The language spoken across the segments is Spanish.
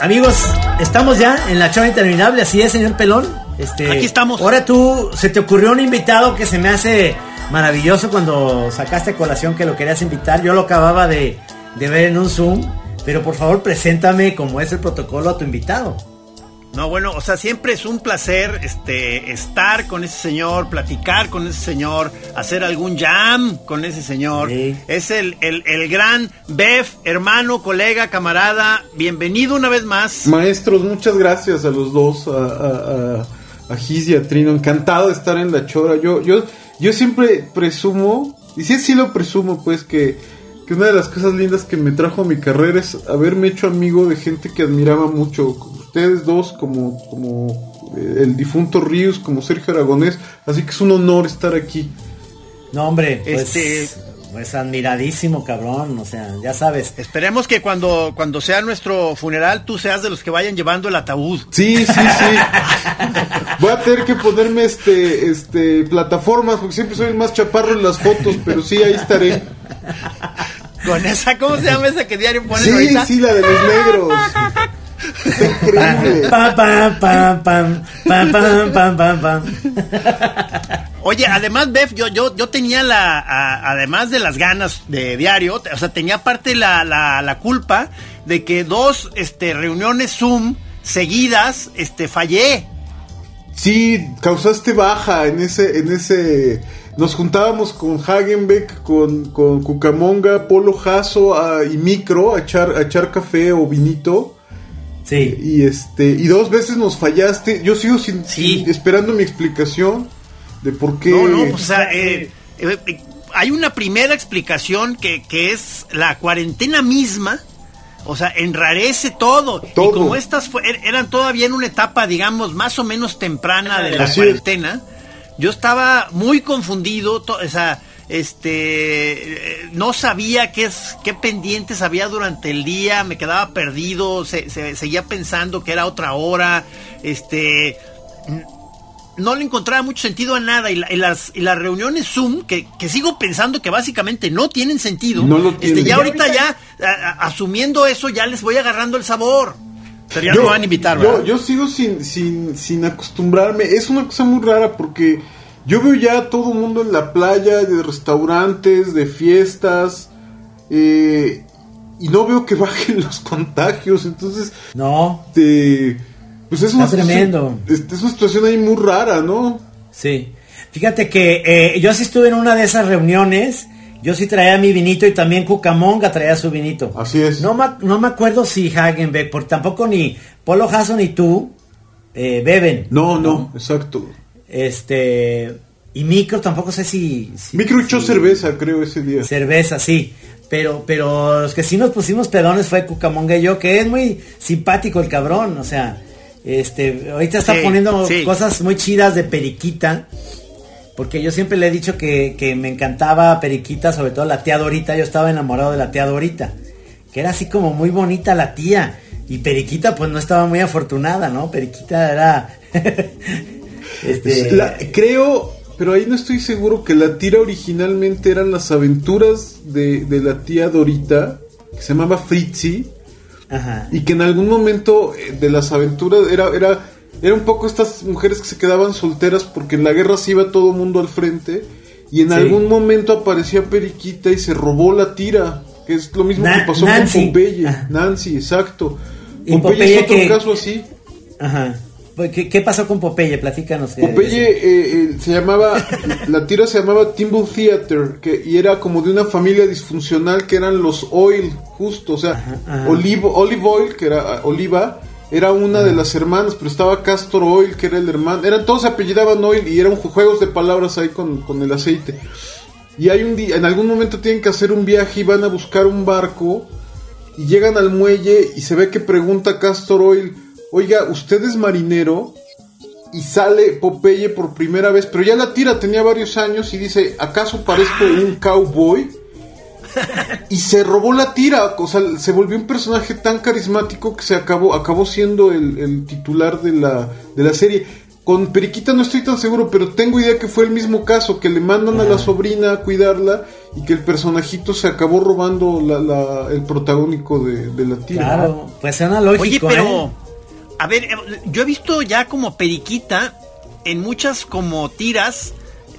Amigos, estamos ya en la chava interminable, así es, señor Pelón. Este, Aquí estamos. Ahora tú, se te ocurrió un invitado que se me hace maravilloso cuando sacaste a colación que lo querías invitar. Yo lo acababa de, de ver en un Zoom, pero por favor preséntame como es el protocolo a tu invitado. No, bueno, o sea, siempre es un placer este, estar con ese señor, platicar con ese señor, hacer algún jam con ese señor. Sí. Es el, el, el gran Bef, hermano, colega, camarada. Bienvenido una vez más. Maestros, muchas gracias a los dos, a, a, a, a Giz y a Trino. Encantado de estar en la chora. Yo, yo, yo siempre presumo, y sí, sí lo presumo, pues, que, que una de las cosas lindas que me trajo a mi carrera es haberme hecho amigo de gente que admiraba mucho. Ustedes dos, como, como eh, el difunto Ríos, como Sergio Aragonés. Así que es un honor estar aquí. No, hombre, pues, Este- pues admiradísimo, cabrón, o sea, ya sabes. Esperemos que cuando, cuando sea nuestro funeral tú seas de los que vayan llevando el ataúd. Sí, sí, sí. Voy a tener que ponerme este, este, plataformas, porque siempre soy el más chaparro en las fotos, pero sí, ahí estaré. Con esa, ¿cómo se llama esa que diario ponen sí. Sí, la de los negros. Pam, pam, pam, pam, pam, pam, pam. Oye, además, Bef, yo, yo, yo tenía la, a- además de las ganas de diario, o sea, tenía parte la, la, la culpa de que dos este, reuniones Zoom seguidas este, fallé. Sí, causaste baja en ese, en ese. Nos juntábamos con Hagenbeck, con, con Cucamonga, Polo Jasso ah, y Micro a echar, a echar café o vinito. Sí. Y este, y dos veces nos fallaste. Yo sigo sin, Sí. sin- esperando mi explicación de por qué. No, no, pues, o sea, eh, eh, eh, hay una primera explicación que, que es la cuarentena misma. O sea, enrarece todo. Todo. Y como estas fue- er- eran todavía en una etapa, digamos, más o menos temprana de la Así es. cuarentena, yo estaba muy confundido. to- o sea, este, no sabía qué, es, qué pendientes había durante el día, me quedaba perdido, se- se- seguía pensando que era otra hora. Este, no le encontraba mucho sentido a nada y, la- y las, y las reuniones Zoom, que, que sigo pensando que básicamente no tienen sentido, No lo este, tienen. ya ahorita ya, a- a- asumiendo eso, ya les voy agarrando el sabor. Pero ya no me van a invitar, ¿verdad? yo, yo sigo sin, sin, sin acostumbrarme. Es una cosa muy rara porque yo veo ya a todo el mundo en la playa, de restaurantes, de fiestas, eh, y no veo que bajen los contagios. Entonces, No, este, pues es una, Está tremendo. situación- es una situación ahí muy rara, ¿no? sí. Fíjate que eh, yo sí estuve en una de esas reuniones. Yo sí traía mi vinito y también Cucamonga traía su vinito. Así es. No, me- no me acuerdo si Hagenbeck, porque tampoco ni Polo Jasso ni tú eh, beben. No, no, exacto. Este. Y Micro tampoco sé si. si- Micro echó si- cerveza, creo, ese día. Cerveza, sí. Pero, pero los que sí nos pusimos pedones fue Cucamonga y yo, que es muy simpático el cabrón. O sea, este, ahorita está Sí, poniendo sí. cosas muy chidas de Periquita. Porque yo siempre le he dicho que, que me encantaba Periquita, sobre todo la tía Dorita. Yo estaba enamorado de la tía Dorita. Que era así como muy bonita la tía. Y Periquita, pues no estaba muy afortunada, ¿no? Periquita era. este, La- creo, pero ahí no estoy seguro que la tira originalmente eran las aventuras de, de la tía Dorita, que se llamaba Fritzi, Ajá. y que en algún momento eh, de las aventuras era, era, era un poco estas mujeres que se quedaban solteras porque en la guerra se iba todo el mundo al frente, y en Sí. algún momento aparecía Periquita y se robó la tira, que es lo mismo Na- que pasó Nancy. con Popeye. Ah. Nancy, exacto. Popeye, Popeye es otro que- caso así. Ajá. ¿Qué, qué pasó con Popeye? Platícanos. eh, Popeye eh, eh, se llamaba, la tira se llamaba Timble Theater, que, y era como de una familia disfuncional que eran los Oil, justo, o sea, Ajá, ajá. Olive, Olive Oil, que era ah, Oliva, era una de las hermanas, pero estaba Castor Oil, que era el hermano, eran todos se apellidaban Oil y eran ju- juegos de palabras ahí con, con el aceite. Y hay un día, en algún momento tienen que hacer un viaje y van a buscar un barco y llegan al muelle y se ve que pregunta Castor Oil, oiga, ¿usted es marinero? y sale Popeye por primera vez, pero ya la tira tenía varios años y dice, ¿acaso parezco un cowboy? y se robó la tira, o sea, se volvió un personaje tan carismático que se acabó, acabó siendo el, el titular de la, de la serie. Con Periquita no estoy tan seguro, pero tengo idea que fue el mismo caso, que le mandan a la sobrina a cuidarla y que el personajito se acabó robando la, la- el protagónico de, de la tira. Claro, pues suena lógico, Oye, pero, ¿eh? A ver, eh, yo he visto ya como periquita en muchas como tiras,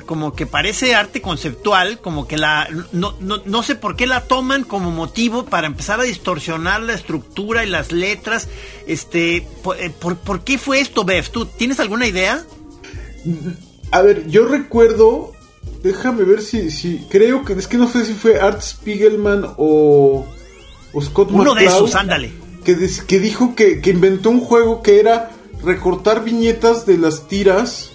como que parece arte conceptual, como que la, no, no, no sé por qué la toman como motivo para empezar a distorsionar la estructura y las letras, este, por, eh, por, por qué fue esto, Bev? ¿Tú tienes alguna idea? A ver, yo recuerdo, déjame ver si, si creo que, es que no sé si fue Art Spiegelman o, o Scott Uno de esos, ándale. Que, des- que dijo que, que inventó un juego que era recortar viñetas de las tiras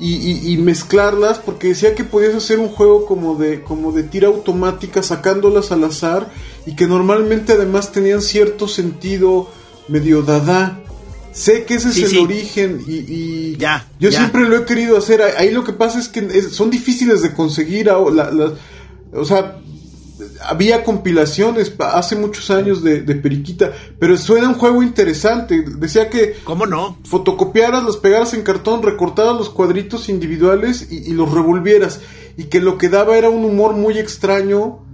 y, y- y mezclarlas porque decía que podías hacer un juego como de como de tira automática sacándolas al azar y que normalmente además tenían cierto sentido medio dada sé que ese Sí, es el sí. origen y, y Ya, yo ya. siempre lo he querido hacer ahí lo que pasa es que son difíciles de conseguir la- la- o sea había compilaciones hace muchos años de, de Periquita, pero suena un juego interesante. Decía que ¿Cómo no? fotocopiaras, las pegaras en cartón, recortaras los cuadritos individuales y, y los revolvieras. Y que lo que daba era un humor muy extraño,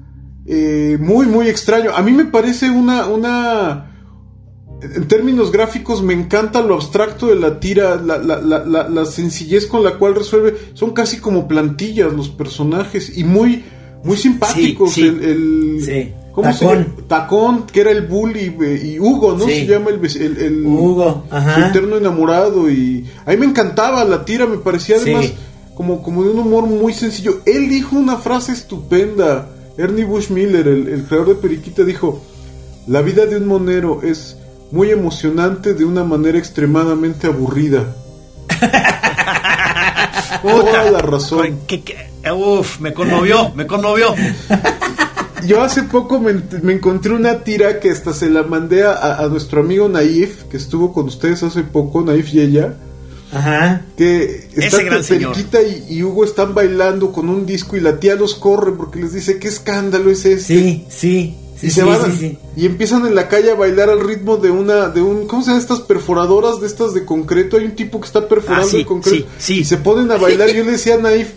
eh, muy, muy extraño. A mí me parece una, una, en términos gráficos me encanta lo abstracto de la tira, la, la, la, la, la sencillez con la cual resuelve. Son casi como plantillas los personajes y muy, muy simpáticos. Sí, sí. El, el- Sí. ¿Cómo se Tacón. llama? Tacón, que era el bully, eh, y Hugo, ¿no? Se llama el, el, el- Hugo, su ajá. eterno enamorado. Y a mí me encantaba la tira, me parecía además como, como de un humor muy sencillo. Él dijo una frase estupenda. Ernie Bush Miller, el, el creador de Periquita, dijo: La vida de un monero es muy emocionante de una manera extremadamente aburrida. Toda la razón. Que- que- uf, me conmovió, me conmovió. Yo hace poco me, encontré una tira que hasta se la mandé a, a nuestro amigo Naif, que estuvo con ustedes hace poco, Naif y ella, Ajá. que está Ese gran señor. Periquita y, y Hugo están bailando con un disco y la tía los corre porque les dice, ¿qué escándalo es este? Sí, sí. Sí, y sí, se van sí, sí. y empiezan en la calle a bailar al ritmo de una de un ¿cómo se llaman estas perforadoras de estas de concreto? Hay un tipo que está perforando Ah, sí, el concreto sí, sí. y se ponen a bailar. Yo le decía a Naif,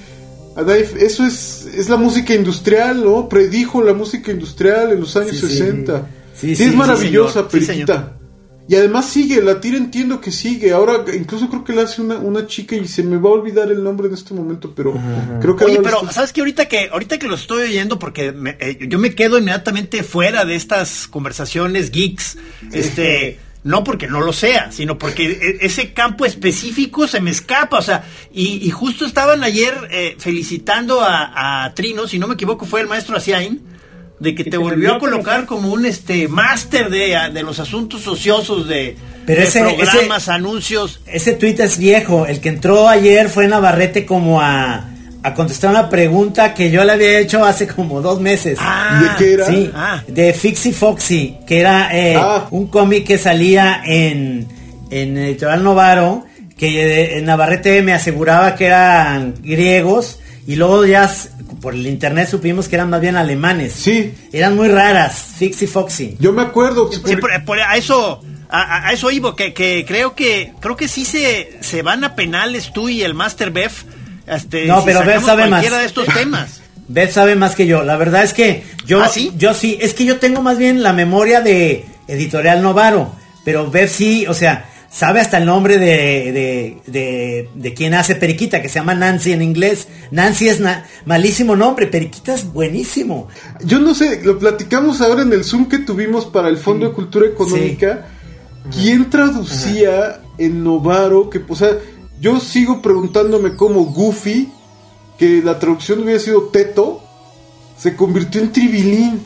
a Naif, eso es es la música industrial, ¿no? Predijo la música industrial en los años Sí, sí. 60. Sí, Sí, sí, es maravillosa, Periquita. y además sigue, la tira entiendo que sigue. Ahora incluso creo que la hace una, una chica y se me va a olvidar el nombre en este momento, pero creo que Oye, pero ¿sabes qué? Ahorita que ahorita que lo estoy oyendo, porque me- eh, yo me quedo inmediatamente fuera de estas conversaciones geeks, este, no porque no lo sea, sino porque e- ese campo específico se me escapa, o sea, y, y justo estaban ayer eh, felicitando a, a Trino, si no me equivoco fue el maestro Asiain, de que te volvió a colocar como un este máster de, de los asuntos ociosos de, Pero de ese- programas, anuncios. Ese tuit es viejo. El que entró ayer fue Navarrete como a, a contestar una pregunta que yo le había hecho hace como dos meses. Ah, ¿Y de qué era? Sí, Ah. de Fixie Foxy, que era eh, Ah. un cómic que salía en, en Editorial Novaro, que eh, Navarrete me aseguraba que eran griegos, y luego ya por el internet supimos que eran más bien alemanes. Sí. Eran muy raras, Fixie Foxy. Yo me acuerdo. Sí, por, por- a eso a, a- a eso iba que, que creo que creo que sí se, se van a penales tú y el Master Bef este, No, si pero sacamos sabe más. de estos temas Beth sabe más que yo. La verdad es que yo, ¿Ah, sí? yo sí, es que yo tengo más bien la memoria de Editorial Novaro, pero Beth sí, o sea, sabe hasta el nombre de, de, de, de quien hace Periquita, que se llama Nancy en inglés. Nancy es na- malísimo nombre, Periquita es buenísimo. Yo no sé, lo platicamos ahora en el Zoom que tuvimos para el Fondo de Cultura Económica. ¿Quién traducía en Novaro? Que, o sea, yo sigo preguntándome cómo Goofy, que la traducción hubiera sido Teto, se convirtió en Tribilín.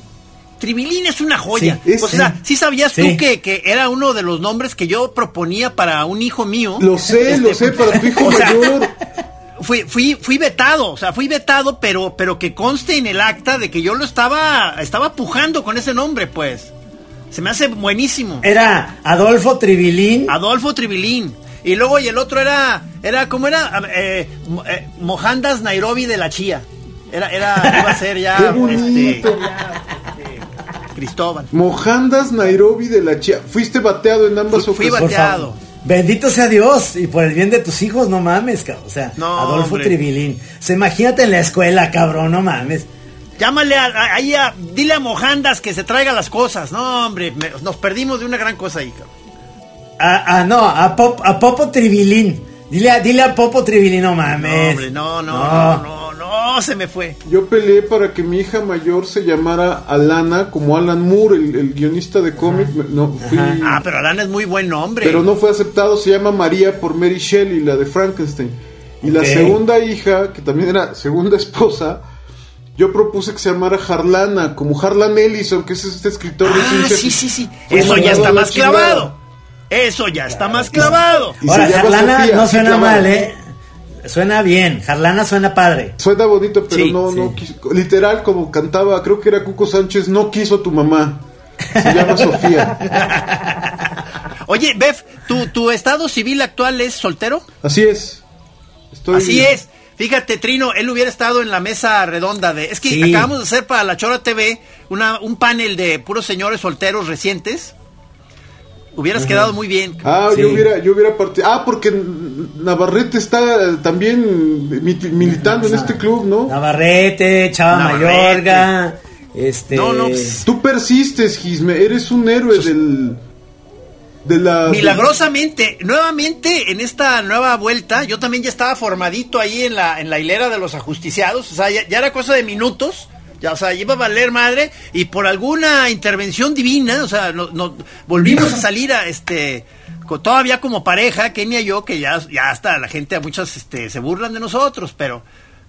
Tribilín es una joya Sí, es- o sea sí sabías Sí. tú que, que era uno de los nombres que yo proponía para un hijo mío Lo sé, Este, lo sé, para tu hijo sea, mayor. fui, fui, fui vetado, o sea, fui vetado, pero, pero que conste en el acta de que yo lo estaba, estaba pujando con ese nombre, pues. Se me hace buenísimo. Era Adolfo Tribilín. Adolfo Tribilín. Y luego y el otro era, era ¿cómo era? Eh, eh, Mohandas Nairobi de la Chía. Era, era, iba a ser ya, Qué este, ya, este, Cristóbal. Mohandas Nairobi de la Chia. Fuiste bateado en ambas Fui- fui bateado. favor. Bendito sea Dios y por el bien de tus hijos, no mames, cabrón. O sea, No, Adolfo hombre. Tribilín. O sea, imagínate en la escuela, cabrón, no mames. Llámale a, a- ahí a- dile a Mohandas que se traiga las cosas. No, hombre, me- nos perdimos de una gran cosa ahí, cabrón. A, a- no, a, Pop- a Popo Tribilín. Dile a, dile a Popo Tribilín, no No, mames. hombre, no, no, no, no, no, se me fue. Yo peleé para que mi hija mayor se llamara Alana, como Alan Moore, el, el guionista de cómic. No, fui-. Ah, pero Alana es muy buen nombre. pero no fue aceptado. Se llama María por Mary Shelley, la de Frankenstein. Y la segunda hija, que también era segunda esposa, yo propuse que se llamara Harlana, como Harlan Ellison, que es este escritor de Ah, ciencia sí, sí, sí. Eso ya está más chingada. clavado. Eso ya está más clavado. Y Ahora, Jarlana Sofía, no suena mal, ¿eh? Suena bien. Jarlana suena padre. Suena bonito, pero Sí, no, sí. no quiso. Literal, como cantaba, creo que era Cuco Sánchez, no quiso a tu mamá. Se llama Sofía. Oye, Bef, ¿tu, ¿tu estado civil actual es soltero? Así es. Estoy... Así es. Fíjate, Trino, él hubiera estado en la mesa redonda de... Es que Sí. acabamos de hacer para la Chora TV una, un panel de puros señores solteros recientes. Hubieras quedado muy bien. Ah, Sí. yo hubiera, yo hubiera partido. Ah, porque Navarrete está también mi- militando en este club, ¿no? Navarrete, Chava Navarrete. Mayorga. Este. No, no, pues, Tú persistes, Gisme, eres un héroe del. De la. Milagrosamente, nuevamente en esta nueva vuelta, yo también ya estaba formadito ahí en la, en la hilera de los ajusticiados, o sea, ya, ya era cosa de minutos, ya, o sea, iba a valer madre, y por alguna intervención divina, o sea, no, no- volvimos a salir a este, todavía como pareja, Kenia y yo, que ya, ya hasta la gente, muchas este, se burlan de nosotros, pero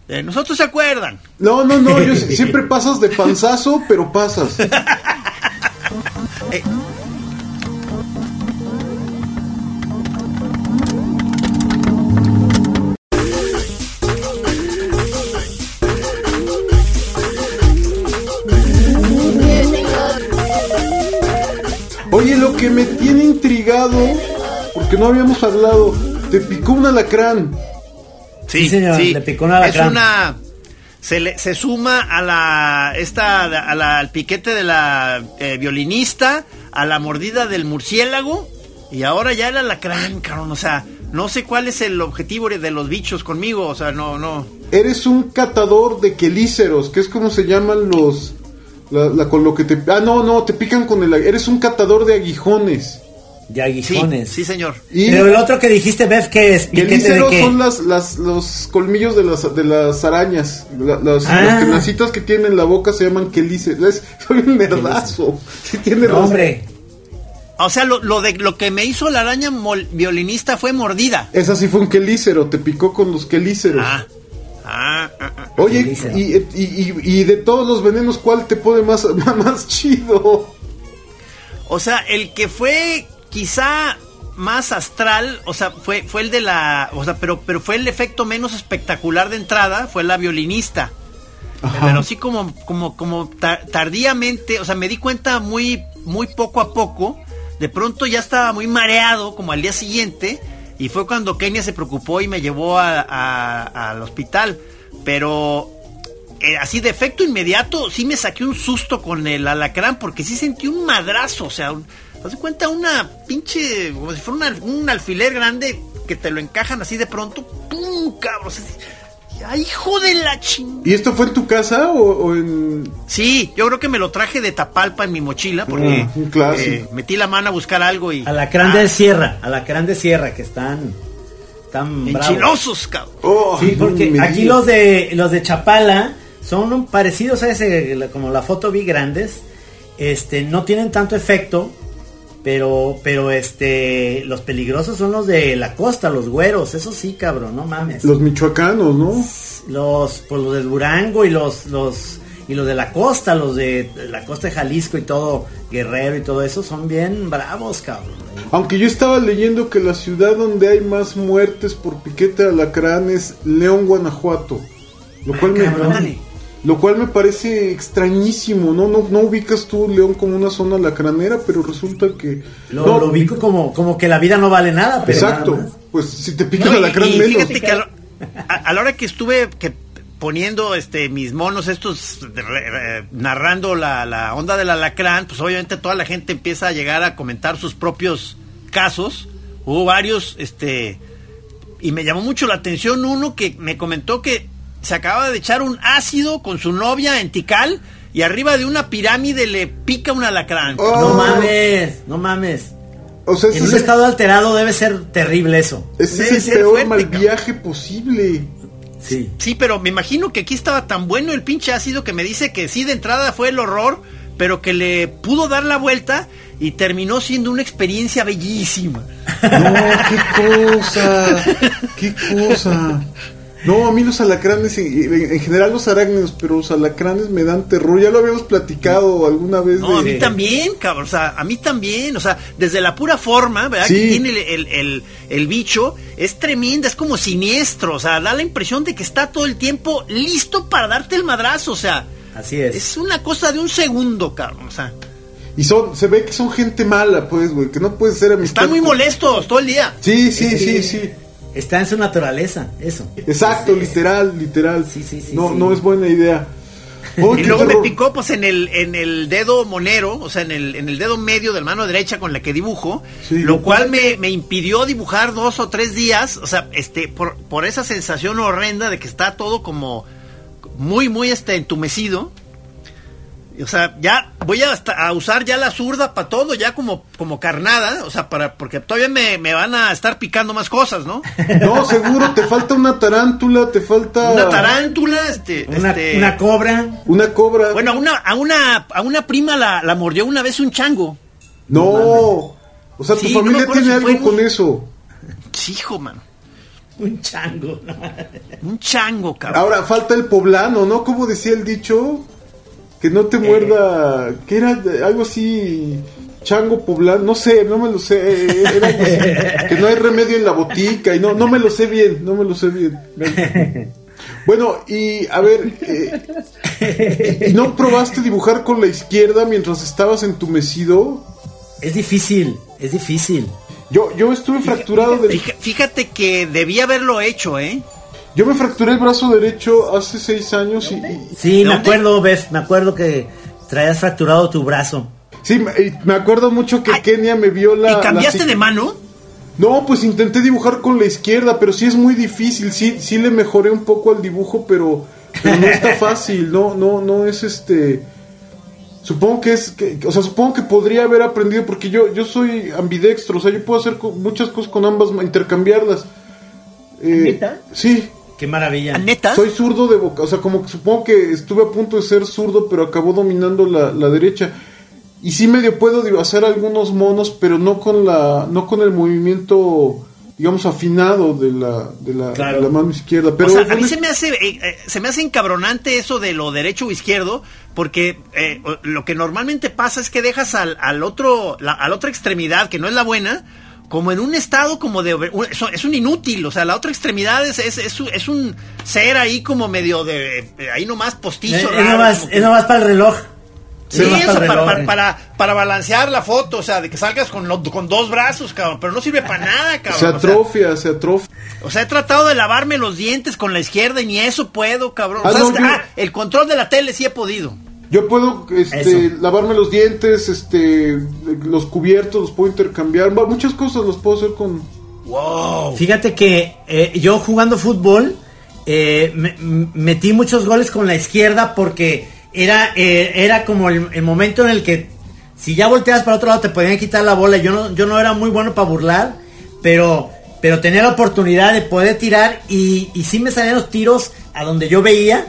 eh, nosotros se acuerdan. No, no, no, yo si- siempre pasas de panzazo, pero pasas. Oye, que me tiene intrigado, porque no habíamos hablado, te picó un alacrán. Sí, señor, le picó un alacrán. Es una se le, se suma a la esta a la, al piquete de la eh, violinista, a la mordida del murciélago y ahora ya el alacrán, cabrón, o sea, no sé cuál es el objetivo de los bichos conmigo, o sea, no no Eres un catador de quelíceros, que es como se llaman los... La, la- con lo que te... Ah, no, no, te pican con el... Eres un catador de aguijones. De aguijones. sí, señor. Y Pero el otro que dijiste, Bev, ¿qué es? ¿Piquete de quelíceros qué? son las, las, los colmillos de las, de las arañas. La- las, Ah. las tenacitas que tienen en la boca se llaman quelíceros. Es- Soy un nerdazo. Sí tiene No, razón. hombre. O sea, lo, lo de lo que me hizo la araña mol- violinista fue mordida. Esa sí fue un quelícero, te picó con los quelíceros. Ah. Ah, ah, ah. Oye, y, y, y- y de todos los venenos, ¿cuál te pone más, más chido? O sea, el que fue quizá más astral, o sea, fue, fue el de la, o sea, pero, pero fue el efecto menos espectacular de entrada, fue la violinista. Ajá. Pero sí como, como, como ta- tardíamente, o sea, me di cuenta muy, muy poco a poco. De pronto ya estaba muy mareado, como al día siguiente, y fue cuando Kenia se preocupó y me llevó al hospital. Pero eh, así de efecto inmediato, sí me saqué un susto con el alacrán, porque sí sentí un madrazo, o sea, de cuenta una pinche, como si fuera un alfiler grande que te lo encajan así de pronto, ¡pum! cabrón! ¡Ay, hijo de la chingada! ¿Y esto fue en tu casa o, o en...? Sí, yo creo que me lo traje de Tapalpa en mi mochila porque Ah, un clásico. eh, metí la mano a buscar algo y Alacrán Ah, de Sierra. Alacrán de Sierra, que están. Tan bravos. enchilosos, cabrón. Oh, Sí, porque aquí los de los de Chapala son parecidos a ese, la- como la foto vi grandes. Este, no tienen tanto efecto, pero, pero este, los peligrosos son los de la costa, los güeros, eso sí, cabrón, no mames. Los michoacanos, ¿no? Los, pues los de Durango y los, los, y los de la costa, los de la costa de Jalisco y todo, Guerrero y todo eso, son bien bravos, cabrón. Aunque yo estaba leyendo que la ciudad donde hay más muertes por piquete de alacrán es León, Guanajuato. Lo cual me... Lo cual me parece extrañísimo, ¿no? No, no ubicas tú León como una zona lacranera, pero resulta que... Lo, no, lo ubico como, como que la vida no vale nada, pero Exacto. nada. Pues si te pica No, la lacrán y menos. fíjate que a, lo- a- a la hora que estuve que poniendo este mis monos estos de- re- re- narrando la, la onda del alacrán, pues obviamente toda la gente empieza a llegar a comentar sus propios casos. Hubo varios, este, y me llamó mucho la atención uno que me comentó que se acaba de echar un ácido con su novia en Tikal y arriba de una pirámide le pica un alacrán. Oh. No mames, no mames. O sea, En un es, el, estado alterado debe ser terrible eso. ese es debe el ser peor fuerte, mal cabrón. viaje posible. Sí. Sí, pero me imagino que aquí estaba tan bueno el pinche ácido que me dice que sí, de entrada fue el horror, pero que le pudo dar la vuelta y terminó siendo una experiencia bellísima. No, qué cosa, qué cosa. No, a mí los alacranes, en, en general los arácnidos, pero los alacranes me dan terror. Ya lo habíamos platicado alguna vez. No, a mí también, cabrón, o sea, a mí también, o sea, desde la pura forma, ¿verdad? Sí. Que tiene el, el- el- el bicho, es tremenda, es como siniestro, o sea, da la impresión de que está todo el tiempo listo para darte el madrazo, o sea, Así es. es una cosa de un segundo, cabrón, o sea, Y son, se ve que son gente mala, pues, güey, que no puede ser amistad. están muy molestos todo el día. Sí, sí, sí, sí. Está en su naturaleza, eso. Exacto, literal, literal. Sí, sí, sí, no, sí. no es buena idea. Oh, Y luego me picó pues en el, en el dedo monero, o sea, en el, en el dedo medio de la mano derecha con la que dibujo, Sí. lo cual me, me impidió dibujar dos o tres días, o sea, este, por, por esa sensación horrenda de que está todo como muy, muy este entumecido. O sea, ya voy a, hasta- a usar ya la zurda para todo, ya como, como carnada, o sea, para, porque todavía me, me van a estar picando más cosas, ¿no? No, seguro, te falta una tarántula, te falta. Una tarántula, este, Una, este, una cobra. Una cobra. Bueno, a una, a una, a una prima la, la mordió una vez un chango. no. O sea, tu Sí, familia tiene si algo fue con eso. Sí, hijo, mano. Un chango. Un chango, cabrón. Ahora falta el poblano, ¿no? Como decía el dicho, que no te muerda, que era de- algo así, chango poblano, no sé, no me lo sé, eh, era algo así, que no hay remedio en la botica y no, no me lo sé bien, no me lo sé bien. Bueno, y a ver, eh, ¿y no probaste dibujar con la izquierda mientras estabas entumecido? Es difícil, es difícil. Yo, yo estuve fracturado del, Fija- Fíjate que debí haberlo hecho, ¿eh? Yo me fracturé el brazo derecho hace seis años y- y, Sí, ¿De me dónde? acuerdo, Beth, me acuerdo que traías fracturado tu brazo. Sí, me, y me acuerdo mucho que Ay, Kenia me vio la... ¿Y cambiaste de mano? No, pues intenté dibujar con la izquierda, pero sí es muy difícil. Sí, sí le mejoré un poco al dibujo, pero, pero no está fácil. No, no, no es este. Supongo que es, que, o sea, supongo que podría haber aprendido porque yo, yo soy ambidextro, o sea, yo puedo hacer co- muchas cosas con ambas, intercambiarlas. Eh. Sí, Qué maravilla. ¿Neta? soy zurdo de boca, o sea, como que supongo que estuve a punto de ser zurdo, pero acabó dominando la, la derecha. Y sí medio puedo digo, hacer algunos monos, pero no con la, no con el movimiento, digamos, afinado de la, de la, Claro. de la mano izquierda. Pero o sea, a mí se me hace eh, eh, se me hace encabronante eso de lo derecho o izquierdo, porque eh, lo que normalmente pasa es que dejas al, al otro, la, a la otra extremidad, que no es la buena, como en un estado como de... un- Es un inútil, o sea, la otra extremidad es, es, es un- es un ser ahí como medio de... eh, ahí nomás postizo. Es, es raro, nomás, que- es nomás para el reloj. Sí, Es nomás o sea, el para, reloj, para, eh. para, para balancear la foto, o sea, de que salgas con, lo- con dos brazos, cabrón, pero no sirve para nada, cabrón. se o sea, atrofia, se atrofia. o sea, he tratado de lavarme los dientes con la izquierda y ni eso puedo, cabrón. Ah, O sea, que- yo- ah, el control de la tele sí he podido. Yo puedo este, Eso. lavarme los dientes, este, los cubiertos, los puedo intercambiar, muchas cosas los puedo hacer con... Wow. Fíjate que eh, yo jugando fútbol eh, me- metí muchos goles con la izquierda porque era, eh, era como el, el momento en el que si ya volteabas para otro lado te podían quitar la bola. Yo no, yo no era muy bueno para burlar, pero, pero tenía la oportunidad de poder tirar y, y sí me salían los tiros a donde yo veía.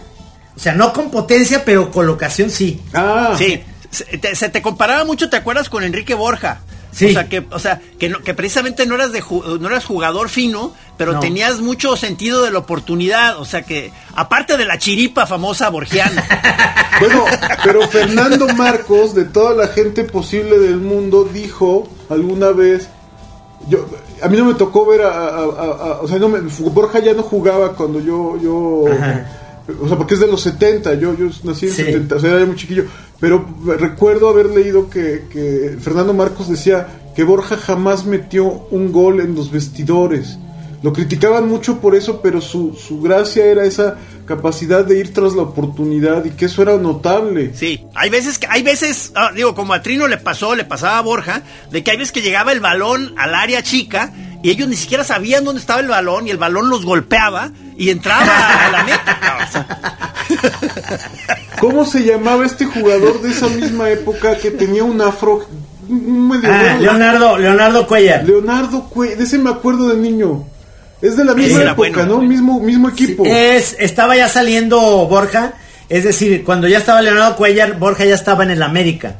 O sea, no con potencia, pero colocación sí. Ah, Sí, se te, se te comparaba mucho, ¿te acuerdas con Enrique Borja? Sí. O sea, que, o sea, que, no- que precisamente no eras, de ju- no eras jugador fino, pero No. tenías mucho sentido de la oportunidad. O sea, que aparte de la chiripa famosa borgiana. Bueno, pero Fernando Marcos, de toda la gente posible del mundo, dijo alguna vez, yo, a mí no me tocó ver a, a- a- a- o sea, no me- Borja ya no jugaba cuando yo, yo, Ajá. O sea, porque es de los 70, yo, yo nací en Sí. 70, o sea, era muy chiquillo, pero recuerdo haber leído que, que Fernando Marcos decía que Borja jamás metió un gol en los vestidores. Lo criticaban mucho por eso, pero su, su gracia era esa capacidad de ir tras la oportunidad y que eso era notable. Sí, hay veces que, hay veces, ah, digo, como a Trino le pasó, le pasaba a Borja, de que hay veces que llegaba el balón al área chica y ellos ni siquiera sabían dónde estaba el balón y el balón los golpeaba y entraba a la meta. ¿Cómo se llamaba este jugador de esa misma época que tenía un afro Ah? Leonardo, Leonardo Cuellar. Leonardo Cue, de ese me acuerdo de niño. Es de la misma época, bueno. ¿no? Mismo, mismo equipo. Es, estaba ya saliendo Borja, es decir, cuando ya estaba Leonardo Cuellar, Borja ya estaba en el América.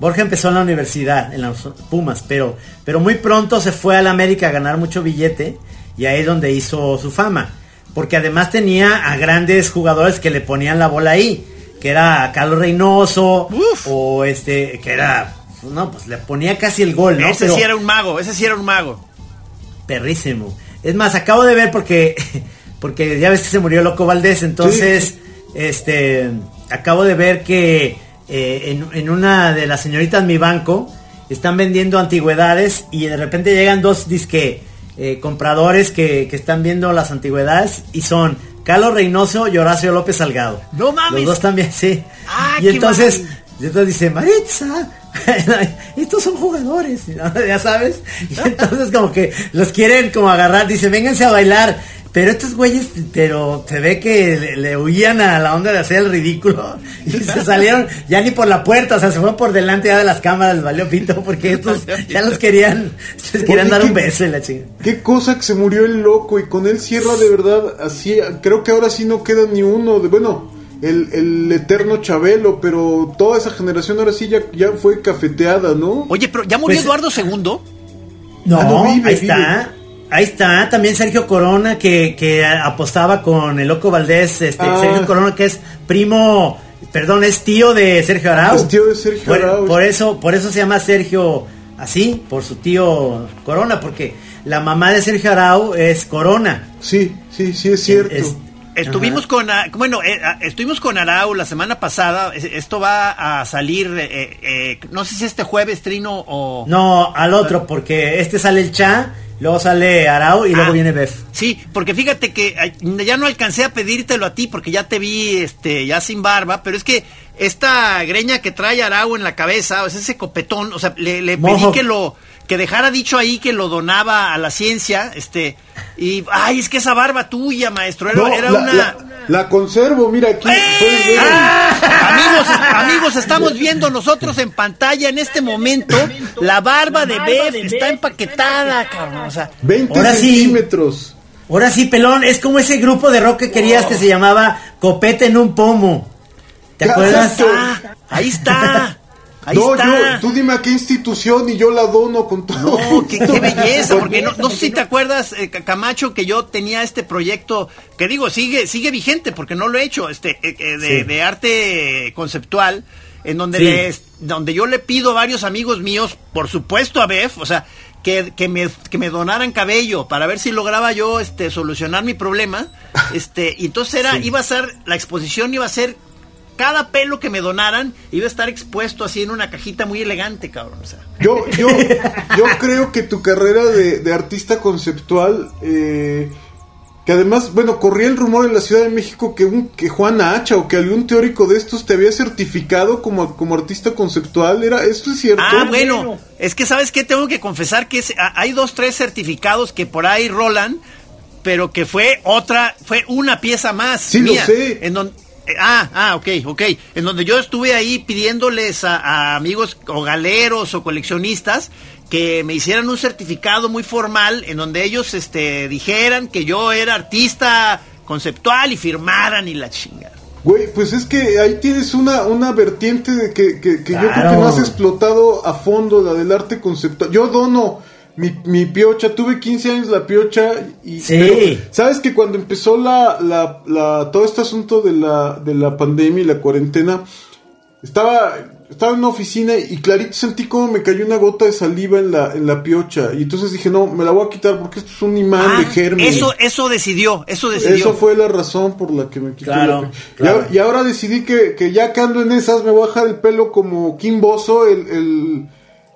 Borja empezó en la universidad, en los Pumas, pero, pero muy pronto se fue al América a ganar mucho billete y ahí es donde hizo su fama. Porque además tenía a grandes jugadores que le ponían la bola ahí, que era Carlos Reynoso, Uf. o este, que era, no, pues le ponía casi el gol, ¿no? ese Pero- sí era un mago, ese sí era un mago. Perrísimo. Es más, acabo de ver porque porque ya ves que se murió Loco Valdés, entonces este acabo de ver que eh, en, en una de las señoritas mi banco están vendiendo antigüedades y de repente llegan dos disque eh, compradores que, que están viendo las antigüedades y son Carlos Reynoso y Horacio López Salgado. No mames. Los dos también, sí. Ah, y entonces, y entonces dice, Maritza, estos son jugadores, ¿no? ya sabes. Y entonces como que los quieren como agarrar, dice, vénganse a bailar. Pero estos güeyes, pero se ve que le, le huían a la onda de hacer el ridículo. Y se salieron ya ni por la puerta, o sea, se fueron por delante ya de las cámaras, les valió pito, porque estos ya los querían, les querían Oye, dar un ¿qué- beso la chingada. Qué cosa que se murió el loco y con él cierra de verdad así. Creo que ahora sí no queda ni uno. De, bueno, el, el eterno Chabelo, pero toda esa generación ahora sí ya, ya fue cafeteada, ¿no? Oye, pero ya murió Pues- Eduardo II. No, Ah, no, vive, ahí vive. está. Ahí está, también Sergio Corona que, que apostaba con el Loco Valdés, este, Ah. Sergio Corona que es primo, perdón, es tío de Sergio Arau. Es tío de Sergio por, Arau. por eso, por eso se llama Sergio así, por su tío Corona, porque la mamá de Sergio Arau es Corona. Sí, sí, sí es cierto. Es- Estuvimos Ajá. con, ah, bueno, eh, ah, estuvimos con Arau la semana pasada. Es- Esto va a salir, eh, eh, no sé si este jueves, Trino, o... No, al otro, porque este sale el Cha, luego sale Arau y luego Ah, viene Bef. Sí, porque fíjate que ya no alcancé a pedírtelo a ti porque ya te vi este ya sin barba, pero es que esta greña que trae Arau en la cabeza, o sea, ese copetón, o sea, le, le pedí que lo que dejara dicho ahí que lo donaba a la ciencia, este y ay, es que esa barba tuya, maestro, era, No, era la, una la- la conservo, mira aquí. ¡Eh! Amigos, amigos, estamos viendo nosotros en pantalla en este momento la barba de Beth está empaquetada, cabrón, o sea, 20 Ahora sí. centímetros. Ahora sí, pelón, es como ese grupo de rock que querías que se llamaba Copete en un pomo. ¿Te acuerdas? Ah, ahí está. Ahí no, está. yo, tú dime a qué institución y yo la dono con todo. No, qué, belleza, porque no, no sé si te acuerdas, eh, Ca- Camacho, que yo tenía este proyecto, que digo, sigue, sigue vigente, porque no lo he hecho, este, eh, eh, de, Sí. de arte conceptual, en donde Sí. les- donde yo le pido a varios amigos míos, por supuesto a Bef, o sea, que, que me, que me donaran cabello para ver si lograba yo este solucionar mi problema. Este, y entonces era, iba a ser, la exposición iba a ser cada pelo que me donaran iba a estar expuesto así en una cajita muy elegante, cabrón. O sea. Yo, yo, yo creo que tu carrera de, de artista conceptual, eh, que además, bueno, corría el rumor en la Ciudad de México que, un, que Juan Hacha o que algún teórico de estos te había certificado como, como artista conceptual. ¿Era, ¿Esto es cierto? Ah, bueno, es que sabes qué, tengo que confesar que es- a- hay dos, tres certificados que por ahí rolan, pero que fue otra, fue una pieza más. Sí, lo sé. En donde, ah, ah, ok, ok. En donde yo estuve ahí pidiéndoles a, a amigos o galeros o coleccionistas que me hicieran un certificado muy formal en donde ellos este, dijeran que yo era artista conceptual y firmaran y la chingada. Güey, pues es que ahí tienes una, una vertiente de que, que- que yo creo que no has explotado a fondo, la del arte conceptual. Yo dono mi, mi piocha, tuve 15 años la piocha y... Sí. pero, ¿Sabes que cuando empezó la, la, la- todo este asunto de la, de la pandemia y la cuarentena, estaba... estaba en una oficina y clarito sentí como me cayó una gota de saliva en la, en la piocha. Y entonces dije, no, me la voy a quitar porque esto es un imán de Ah, germen. eso, eso decidió, eso decidió. Eso fue la razón por la que me quité Claro, la- claro. Y, y ahora decidí que, que ya que ando en esas me voy a dejar el pelo como Kim Bozo, el, el,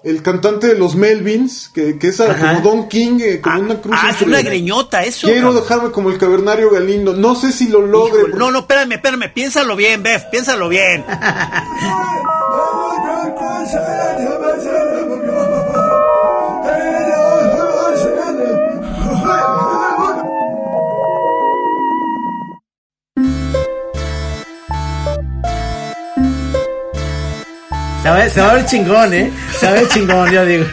el cantante de los Melvins, que, que es como Don King, eh, con Ah, una cruz. ah, es una greñota, eso. Quiero cabrón. dejarme como el cavernario Galindo. No sé si lo logre. Híjole, porque- no, no, espérame, espérame, piénsalo bien, Bef, piénsalo bien. Se va, se va a ver chingón, ¿eh? Se va a ver chingón, yo digo.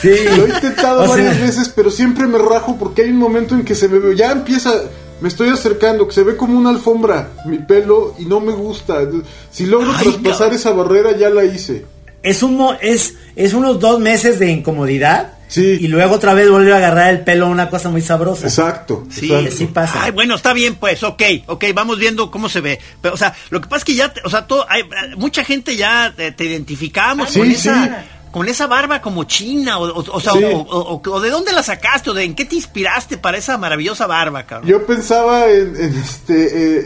Sí. Lo he intentado O sea, varias veces, pero siempre me rajo porque hay un momento en que se me ve, ya empieza, me estoy acercando, que se ve como una alfombra mi pelo y no me gusta. Si logro Ay, traspasar esa barrera, ya la hice. Es, un, mo- es, es unos dos meses de incomodidad. Sí. Y luego otra vez vuelve a agarrar el pelo una cosa muy sabrosa. Exacto. Sí, exacto. sí pasa. Ay, bueno, está bien, pues, ok, ok, vamos viendo cómo se ve. Pero, o sea, lo que pasa es que ya, te- o sea, todo, hay, mucha gente ya te, te identificamos Sí, con sí. esa, con esa barba como china, o, o- o sea, Sí. o, o- o- o de dónde la sacaste, o de en qué te inspiraste para esa maravillosa barba, cabrón. Yo pensaba en, en este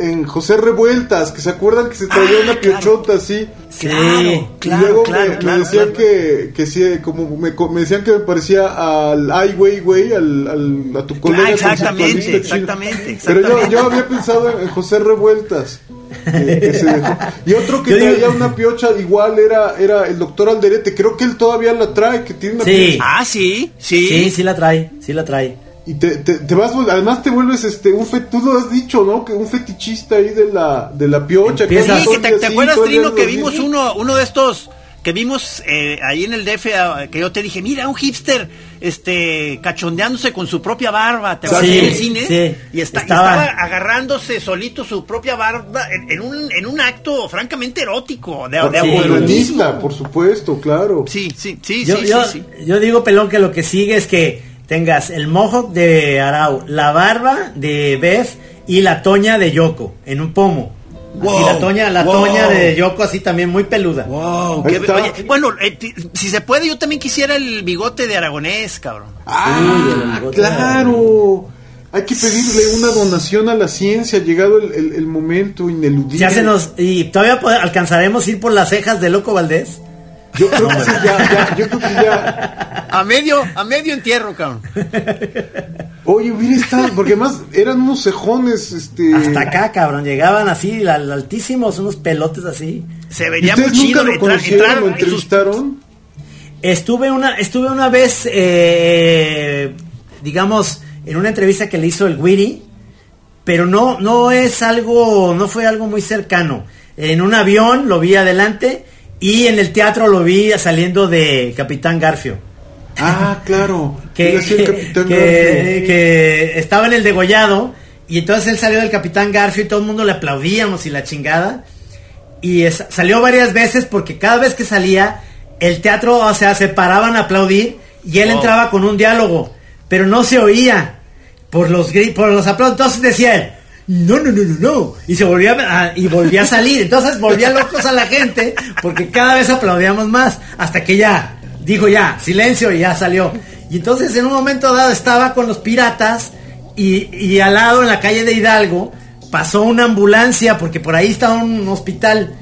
eh, en José Revueltas, que se acuerdan que se traía Ah, una claro. piochota así. Sí. Claro, claro, y luego claro, me, me claro, decían claro. que, que sí, como me, co- me decían que me parecía al Ai Weiwei, al, al, a tu colega Ah, exactamente, conceptualista chino. exactamente, Pero yo, exactamente. yo había pensado en, en José Revueltas. Que- que se dejó. Y otro que Yo digo- traía una piocha igual era, era el doctor Alderete. Creo que él todavía la trae, que tiene una Sí. piocha. Ah, sí, sí. Sí, sí la trae, sí la trae. Y te, te, te vas, además te vuelves este un fe, tú lo has dicho, ¿no? Que un fetichista ahí de la, de la piocha. Empieza- Sí, que te, te acuerdas, Trino, que vimos uno, uno de estos que vimos eh, ahí en el DF, ah, que yo te dije, mira, un hipster este cachondeándose con su propia barba, ¿te acuerdas Sí, en el cine? sí. y, está, y Estaba- agarrándose solito su propia barba en, en un, en un acto francamente erótico, de, de Porque autoerotismo. feminista, por supuesto, claro. Sí, sí, sí, Yo, sí, yo, sí, sí. yo digo, Pelón, que lo que sigue es que tengas el mohawk de Arau, la barba de Beth y la toña de Yoko en un pomo. Así, Wow, la toña, la wow. toña de Yoko así también muy peluda. Wow, está. oye, bueno, eh, si se puede, yo también quisiera el bigote de aragonés, cabrón. Ah, Uy, claro. Hay que pedirle una donación a la ciencia, llegado el, el- el momento ineludible. Ya se nos y todavía pod- alcanzaremos a ir por las cejas de Loco Valdés. Yo creo que sí, ya, ya, yo creo que ya. A medio, a medio entierro, cabrón. Oye, hubiera estado, porque además eran unos cejones, este. Hasta acá, cabrón, llegaban así al- altísimos, unos pelotes así. Se ¿Y veía muy ¿Ustedes nunca chido lo entrar, conocieron, entrar lo en sus- entrevistaron? Estuve una, estuve una vez, eh, digamos, en una entrevista que le hizo el Wiri, pero no, no es algo, no fue algo muy cercano. En un avión lo vi adelante y en el teatro lo vi saliendo de Capitán Garfio. Ah, claro. Que, el que- estaba en el degollado y entonces él salió del Capitán Garfio y todo el mundo le aplaudíamos y la chingada. Y es- salió varias veces porque cada vez que salía el teatro, o sea, se paraban a aplaudir y él Wow. entraba con un diálogo, pero no se oía por los por los aplausos. Entonces decía él, no, no, no, no, no. Y se volvía a, y volvía a salir. Entonces volvía locos a la gente porque cada vez aplaudíamos más hasta que ya dijo ya, silencio y ya salió. Y entonces en un momento dado estaba con los piratas y, y al lado en la calle de Hidalgo pasó una ambulancia porque por ahí estaba un hospital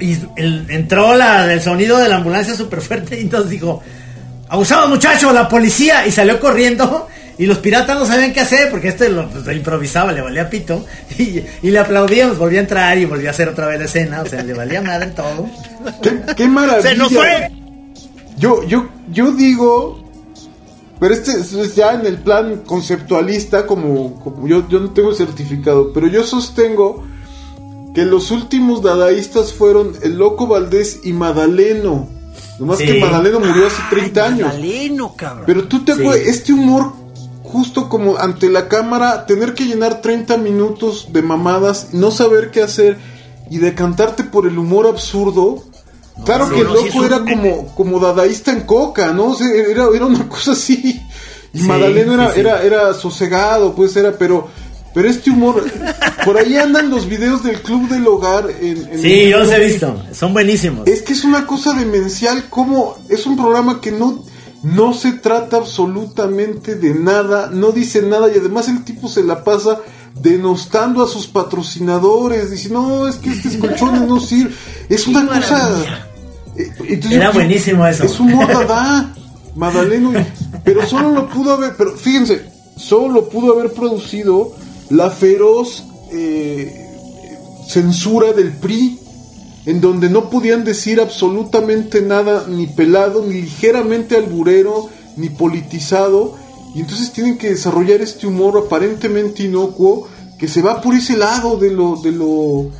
y el- entró la, el sonido de la ambulancia súper fuerte y entonces dijo, abusados muchachos, la policía y salió corriendo y los piratas no sabían qué hacer porque este lo, pues, lo improvisaba, le valía pito y, y le aplaudíamos, volvía a entrar y volvía a hacer otra vez la escena, o sea, le valía madre todo. ¿Qué, qué maravilla. ¡Se nos fue! Yo, yo, yo digo, pero este es es ya en el plan conceptualista, como, como yo, yo no tengo certificado, pero yo sostengo que los últimos dadaístas fueron el Loco Valdés y Madaleno. Nomás Sí. que Madaleno murió hace 30 Ay, años. Magdaleno, cabrón. Pero tú te Sí. acuerdas, este humor justo como ante la cámara, tener que llenar 30 minutos de mamadas, no saber qué hacer y decantarte por el humor absurdo. Claro no, que el sí, loco un- era como, como dadaísta en coca, ¿no? O sea, era, era una cosa así. Y Sí, Madaleno era, sí, era, era sosegado, pues era, pero Pero este humor, por ahí andan los videos del Club del Hogar. En, en Sí, yo los he visto. Son buenísimos. Es que es una cosa demencial, como es un programa que no, no se trata absolutamente de nada, no dice nada y además el tipo se la pasa denostando a sus patrocinadores, dice, no, es que estos colchones no sirven. Es una cosa... eh, entonces Era buenísimo eso. Es humor dada, Madaleno, y- pero solo lo pudo haber, pero fíjense, solo lo pudo haber producido la feroz eh, censura del PRI, en donde no podían decir absolutamente nada, ni pelado, ni ligeramente alburero, ni politizado, y entonces tienen que desarrollar este humor aparentemente inocuo que se va por ese lado de lo de lo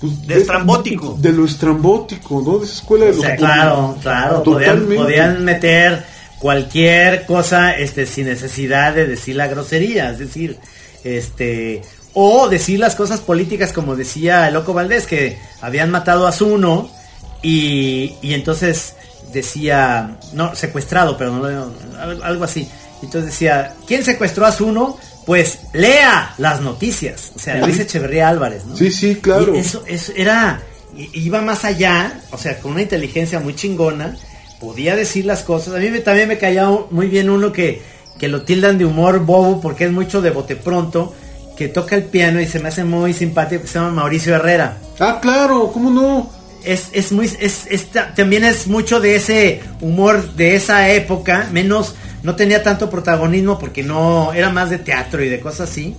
pues, De estrambótico. de lo estrambótico, ¿no? De esa escuela de O los sea, claro, claro. Podían, Totalmente. podían meter cualquier cosa este, sin necesidad de decir la grosería. Es decir, este. O decir las cosas políticas como decía el Loco Valdés, que habían matado a Zuno y, y entonces decía, no, secuestrado, pero no, algo así. Entonces decía, ¿quién secuestró a Zuno? Pues lea las noticias. O sea, Luis Echeverría Álvarez, ¿no? Sí, sí, claro. Y eso, eso era, iba más allá, o sea, con una inteligencia muy chingona, podía decir las cosas. A mí me- también me caía muy bien uno que, que lo tildan de humor bobo porque es mucho de bote pronto, que toca el piano y se me hace muy simpático, que se llama Mauricio Herrera. Ah, claro, ¿cómo no? Es, es muy, es, es ta- también es mucho de ese humor de esa época, menos, no tenía tanto protagonismo porque no, era más de teatro y de cosas así.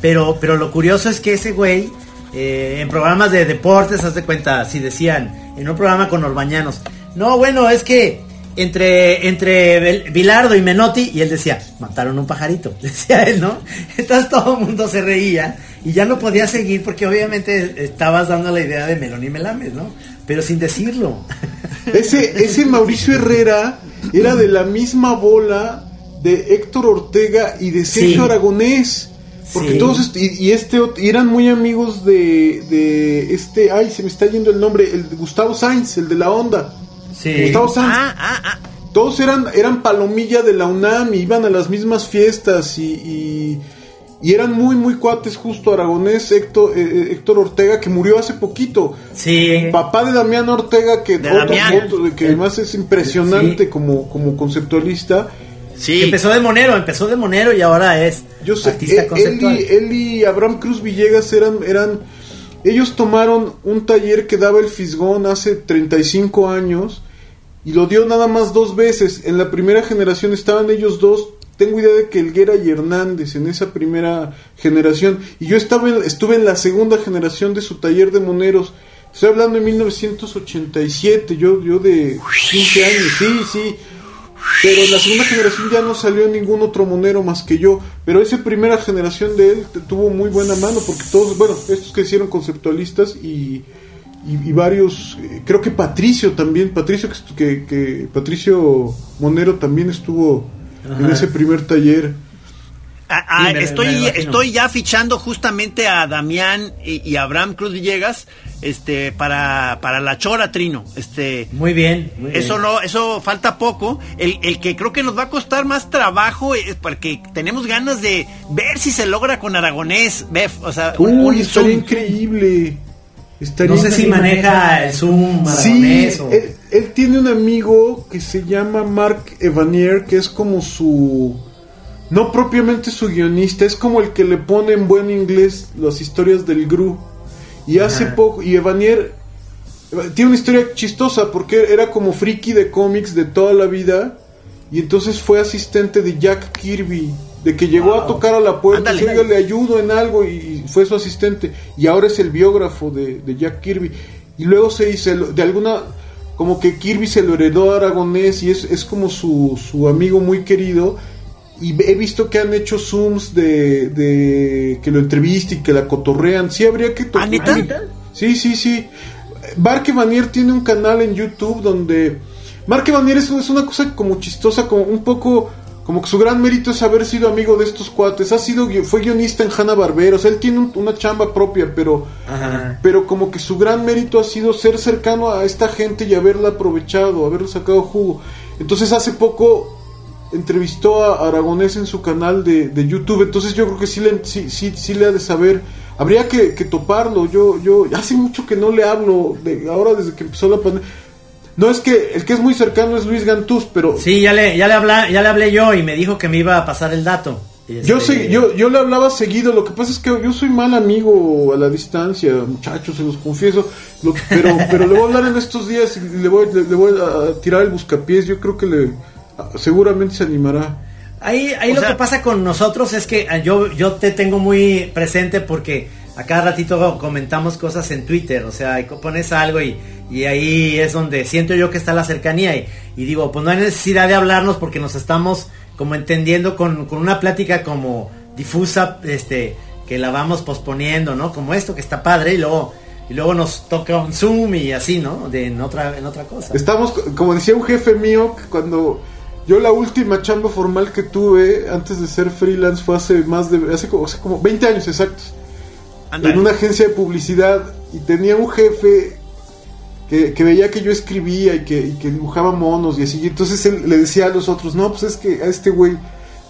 Pero, pero lo curioso es que ese güey, eh, en programas de deportes, haz de cuenta, si decían, en un programa con Orbañanos, no, bueno, es que entre, entre Bilardo y Menotti, y él decía, mataron un pajarito, decía él, ¿no? Entonces todo el mundo se reía y ya no podía seguir porque obviamente estabas dando la idea de Melón y Melames, ¿no? Pero sin decirlo. Ese, ese Mauricio Herrera era de la misma bola de Héctor Ortega y de Sergio Sí. Aragonés. Porque Sí. todos y, y este y eran muy amigos de, de este, ay, se me está yendo el nombre, el de Gustavo Sainz, el de la onda. Sí. Gustavo Sainz. Ah, ah, ah. Todos eran, eran palomilla de la UNAM y iban a las mismas fiestas y, y, y eran muy, muy cuates justo Aragonés, Héctor, eh, eh, Héctor Ortega, que murió hace poquito. Sí. Papá de Damián Ortega, que, De otro- Damián. otro- que además es impresionante Sí. como, como conceptualista. Sí. Empezó de monero, empezó de monero y ahora es Yo sé, artista él, conceptual. y, él y Abraham Cruz Villegas eran, eran, ellos tomaron un taller que daba el Fisgón hace 35 años y lo dio nada más dos veces. En la primera generación estaban ellos dos. Tengo idea de que Elguera y Hernández en esa primera generación. Y yo estaba en- estuve en la segunda generación de su taller de moneros. Estoy hablando de 1987, yo, yo de 15 años, sí, sí. Pero en la segunda generación ya no salió ningún otro monero más que yo. Pero esa primera generación de él tuvo muy buena mano porque todos, bueno, estos que hicieron conceptualistas y, y, varios, eh, creo que Patricio también, Patricio que, que Patricio Monero también estuvo en ese primer taller. Ah, ah, Sí, me- estoy, estoy ya fichando justamente a Damián y, y a Abraham Cruz Villegas este, para, para la Chora Trino. Este, Muy bien. muy eso bien. no, eso falta poco. El, el que creo que nos va a costar más trabajo es porque tenemos ganas de ver si se logra con Aragonés, Bef, o sea, un- un Uy, estaría Zoom. increíble. Estaría No sé si maneja el Zoom Sí, aragonés o- él, él tiene un amigo que se llama Mark Evanier, que es como su... No propiamente su guionista, es como el que le pone en buen inglés las historias del Gru. Y hace Ajá. poco, y Evanier tiene una historia chistosa porque era como friki de cómics de toda la vida. Y entonces fue asistente de Jack Kirby. De que llegó a tocar a la puerta, y, "Oiga, le ayudo en algo y, y fue su asistente. Y ahora es el biógrafo de, de Jack Kirby. Y luego se dice, de alguna, como que Kirby se lo heredó a Aragonés y es, es como su, su amigo muy querido. Y he visto que han hecho zooms de, de que lo entrevista y que la cotorrean. Sí, habría que to- ¿Ah? Sí, sí, sí. Mark Vanier tiene un canal en YouTube donde... Mark Vanier es, es una cosa como chistosa, como un poco... Como que su gran mérito es haber sido amigo de estos cuates. Ha sido, fue guionista en Hanna Barbera. O sea, él tiene un- una chamba propia, pero... Ajá. Pero como que su gran mérito ha sido ser cercano a esta gente y haberla aprovechado, haberle sacado jugo. Entonces hace poco entrevistó a Aragonés en su canal de, de YouTube, entonces yo creo que sí le, sí, sí, sí le ha de saber. Habría que, que toparlo. Yo, yo hace mucho que no le hablo, de, ahora desde que empezó la pandemia. No es que el que es muy cercano es Luis Gantús, pero Sí, ya le, ya le, habla, ya le hablé yo y me dijo que me iba a pasar el dato. yo, Este, sé, yo, yo le hablaba seguido. Lo que pasa es que yo soy mal amigo a la distancia, muchachos, se los confieso. Lo- pero, pero le voy a hablar en estos días y le voy, le, le voy a tirar el buscapiés. Yo creo que le seguramente se animará. Ahí, ahí O lo sea- que pasa con nosotros es que ah, yo, yo te tengo muy presente porque a cada ratito comentamos cosas en Twitter, o sea, pones algo y, y ahí es donde siento yo que está la cercanía y, y digo, pues no hay necesidad de hablarnos porque nos estamos como entendiendo con, con una plática como difusa, este, que la vamos posponiendo, ¿no? Como esto que está padre y luego, y luego nos toca un Zoom y así, ¿no? De, en otra, en otra cosa. Estamos, como decía un jefe mío, cuando yo la última chamba formal que tuve antes de ser freelance fue hace más de, hace como, hace como 20 años exactos. En una agencia de publicidad y tenía un jefe que, que veía que yo escribía y que, que dibujaba monos y así. Y entonces él le decía a los otros, no, pues es que a este güey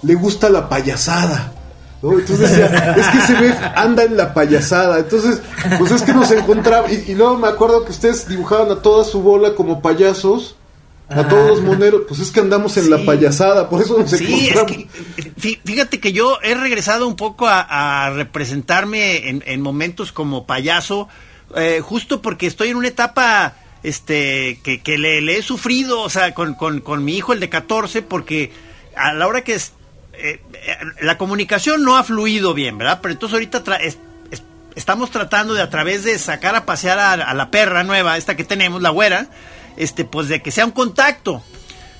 le gusta la payasada. Entonces decía, es que ese güey anda en la payasada. Entonces, pues es que nos encontraba. Y luego me acuerdo que ustedes dibujaban a toda su bola como payasos. A Ah. todos los moneros, pues es que andamos en la payasada, por eso nos Sí, es que, fí- fíjate que yo he regresado un poco a, a representarme en, en momentos como payaso, eh, justo porque estoy en una etapa este que, que le, le he sufrido, o sea, con, con, con mi hijo, el de 14, porque a la hora que es, eh, eh, la comunicación no ha fluido bien, ¿verdad? Pero entonces ahorita tra- es- es- estamos tratando de a través de sacar a pasear a, a la perra nueva, esta que tenemos, la güera, este, pues de que sea un contacto.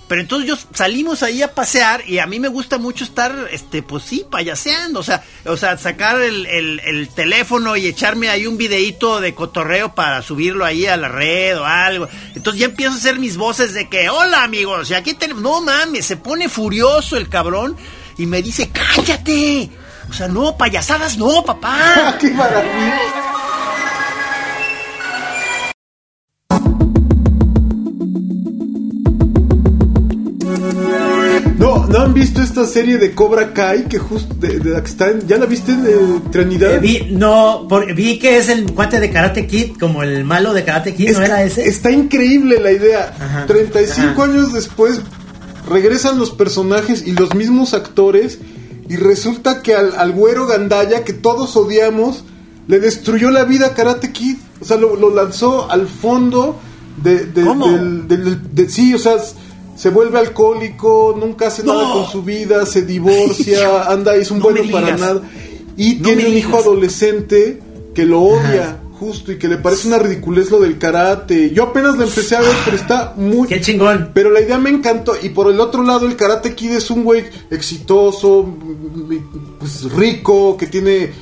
Pero entonces yo salimos ahí a pasear y a mí me gusta mucho estar, este, pues sí, payaseando, o sea, o sea, sacar el, el- el teléfono y echarme ahí un videíto de cotorreo para subirlo ahí a la red o algo. Entonces ya empiezo a hacer mis voces de que, hola amigos, y aquí tenemos, no mames, se pone furioso el cabrón y me dice, cállate. O sea, no, payasadas no, papá. ¡Qué maravilla! No, ¿no han visto esta serie de Cobra Kai que justo de, de la que está en- ¿Ya la viste en eh, Trinidad? Eh, vi, no, por- vi que es el cuate de Karate Kid, como el malo de Karate Kid, ¿no era ese? Está increíble la idea. Ajá, 35 ajá. años después regresan los personajes y los mismos actores y resulta que al, al güero Gandaya que todos odiamos le destruyó la vida a Karate Kid. O sea, lo, lo lanzó al fondo de, de- ¿Cómo? del, del- de- sí, o sea, se vuelve alcohólico, nunca hace No. nada con su vida, se divorcia, anda, es un No bueno para nada. Y No tiene un hijo adolescente que lo odia, justo, y que le parece una ridiculez lo del karate. Yo apenas la empecé a ver, pero está muy... Qué chingón. Pero la idea me encantó. Y por el otro lado, el Karate Kid es un güey exitoso, mm, pues rico, que tiene.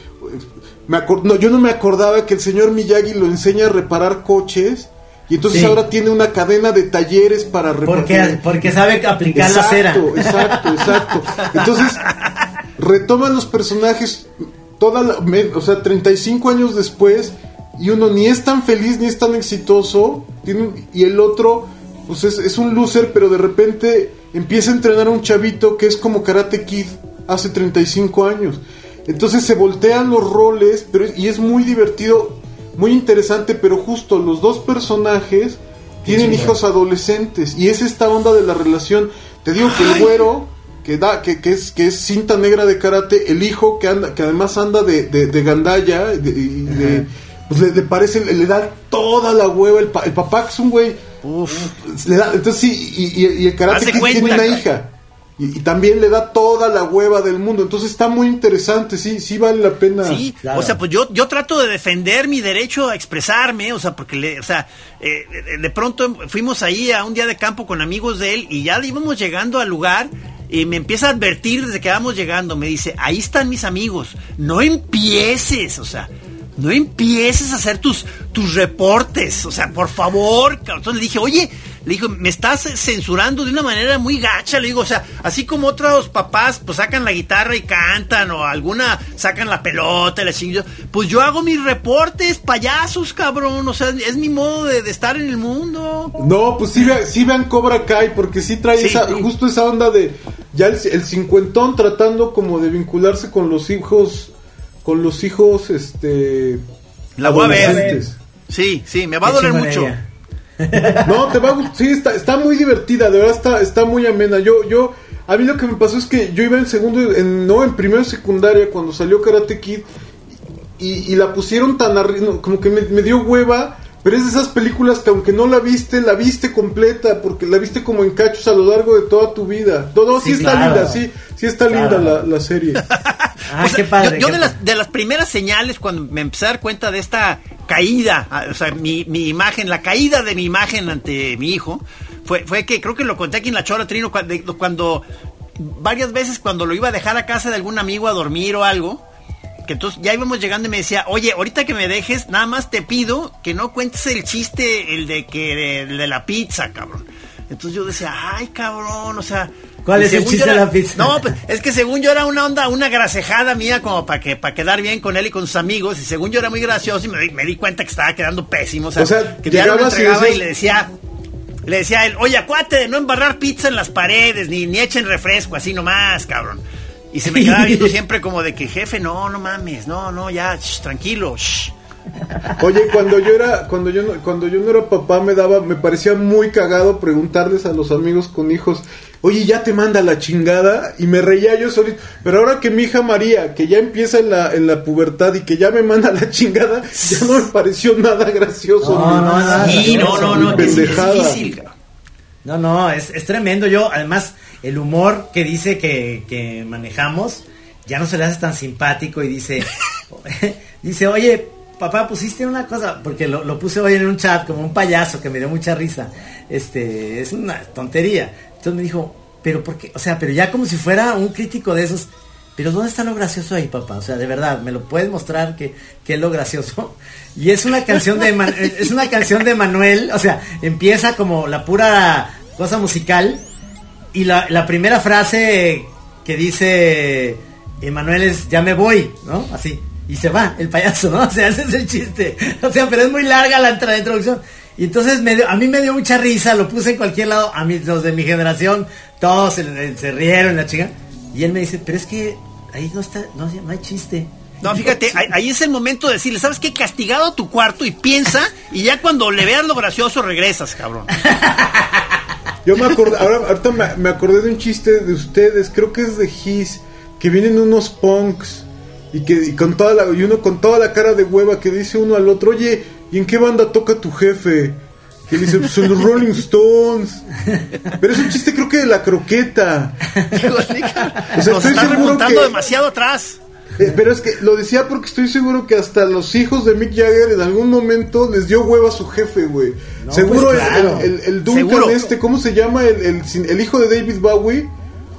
Me acor- no, yo no me acordaba que el señor Miyagi lo enseña a reparar coches. Y entonces Sí. ahora tiene una cadena de talleres para reparar. Porque, porque sabe aplicar la cera. Exacto, exacto. Entonces, retoman los personajes toda la- o sea, 35 años después y uno ni es tan feliz ni es tan exitoso tiene y el otro pues es, es un loser, pero de repente empieza a entrenar a un chavito que es como Karate Kid hace 35 años. Entonces se voltean los roles, pero es- y es muy divertido, muy interesante, pero justo los dos personajes tienen hijos adolescentes y es esta onda de la relación. Te digo que el güero que da que, que es que es cinta negra de karate, el hijo que anda que además anda de, de, de gandalla de- y de- pues le, le parece le, le da toda la hueva. El, pa- el papá que es un güey le da entonces sí y, y- y el karate Kid tiene una hija y, y también le da toda la hueva del mundo. Entonces está muy interesante sí sí vale la pena. Sí, Claro. o sea, pues yo, yo trato de defender mi derecho a expresarme, o sea, porque, le, o sea, eh, de- de pronto fuimos ahí a un día de campo con amigos de él y ya íbamos llegando al lugar y me empieza a advertir desde que vamos llegando, me dice, ahí están mis amigos, no empieces, o sea, no empieces a hacer tus, tus reportes, o sea, por favor, entonces le dije, oye, le dijo, me estás censurando de una manera muy gacha, le digo, o sea, así como otros papás pues sacan la guitarra y cantan o alguna sacan la pelota y la chingada, pues yo hago mis reportes, payasos, cabrón, o sea, es mi modo de, de estar en el mundo. No, pues sí, ve- sí vean Cobra Kai, porque sí trae Sí, esa, sí. justo esa onda de, ya el, el cincuentón tratando como de vincularse con los hijos, con los hijos, este... La voy a ver. Sí, sí, me va a doler mucho. No, te va a gust- Sí, está, está muy divertida, de verdad está, está muy amena. Yo, yo, a mí lo que me pasó es que yo iba en segundo, en, no, en primero secundaria cuando salió Karate Kid y, la pusieron tan arriba, como que me dio hueva. Pero es de esas películas que aunque no la viste, la viste completa, porque la viste como en cachos a lo largo de toda tu vida. No, no, sí, Sí, está claro. linda, sí, sí está Claro. linda la, la serie. Ah, O sea, qué padre. yo yo qué de, las, de las primeras señales cuando me empecé a dar cuenta de esta caída, ah, o sea, mi, mi imagen, la caída de mi imagen ante mi hijo, fue, fue que creo que lo conté aquí en la Chora Trino cuando, cuando varias veces cuando lo iba a dejar a casa de algún amigo a dormir o algo, que entonces ya íbamos llegando y me decía, oye, ahorita que me dejes, nada más te pido que no cuentes el chiste, el de que el de la pizza, cabrón. Entonces yo decía, ay, cabrón, o sea... ¿Cuál y es el chiste de la pizza? No, pues es que según yo era una onda, una grasejada mía como para que para quedar bien con él y con sus amigos. Y según yo era muy gracioso y me, di- me di cuenta que estaba quedando pésimo. O sea, O sea, que ya no me entregaba y, le decía, le decía a él, oye, acuate de no embarrar pizza en las paredes, ni, ni echen refresco, así nomás, cabrón. Y se me quedaba viendo siempre como de que, jefe, no, no mames, no, no, ya, shh, tranquilo, shh. Oye, cuando yo era, cuando yo no, cuando yo no era papá, me daba, me parecía muy cagado preguntarles a los amigos con hijos, oye, ya te manda la chingada, y me reía yo solito. Pero ahora que mi hija María, que ya empieza en la, en la pubertad y que ya me manda la chingada, ya no me pareció nada gracioso. No, no, nada. Sí, no, no, no, es difícil. No, no, es, es tremendo. Yo, además, el humor que dice que, que manejamos ya no se le hace tan simpático y dice, dice, oye, papá, pusiste una cosa, porque lo, lo puse hoy en un chat como un payaso que me dio mucha risa. Este, es una tontería. Entonces me dijo, pero por qué, o sea, pero ya como si fuera un crítico de esos. Pero ¿dónde está lo gracioso ahí, papá? O sea, de verdad, ¿me lo puedes mostrar que, que es lo gracioso? Y es una canción de es una canción de Manuel, o sea, empieza como la pura cosa musical y la, la primera frase que dice Emanuel es ya me voy, ¿no? Así. Y se va el payaso, ¿no? O sea, ese es el chiste. O sea, pero es muy larga la, introducción. Y entonces me dio- a mí me dio mucha risa, lo puse en cualquier lado, a mí, los de mi generación, todos se, se rieron, la chica. Y él me dice, pero es que ahí no está, no, no hay chiste. No, fíjate, ahí, ahí es el momento de decirle, ¿sabes qué? Castigado a tu cuarto y piensa, y ya cuando le veas lo gracioso regresas, cabrón. Yo me acordé, ahora, ahorita me, me acordé de un chiste de ustedes, creo que es de His, que vienen unos punks y que y con toda la, y uno con toda la cara de hueva que dice uno al otro, oye, ¿y en qué banda toca tu jefe? Que dice, pues en los Rolling Stones. Pero es un chiste creo que de la croqueta. O sea, Nos estoy están seguro remontando que- demasiado atrás. Eh, pero es que lo decía porque estoy seguro que hasta los hijos de Mick Jagger en algún momento les dio hueva a su jefe, güey. No, seguro pues, el- claro. el, el, el Duncan Seguro. este, ¿cómo se llama? El, el, hijo de David Bowie.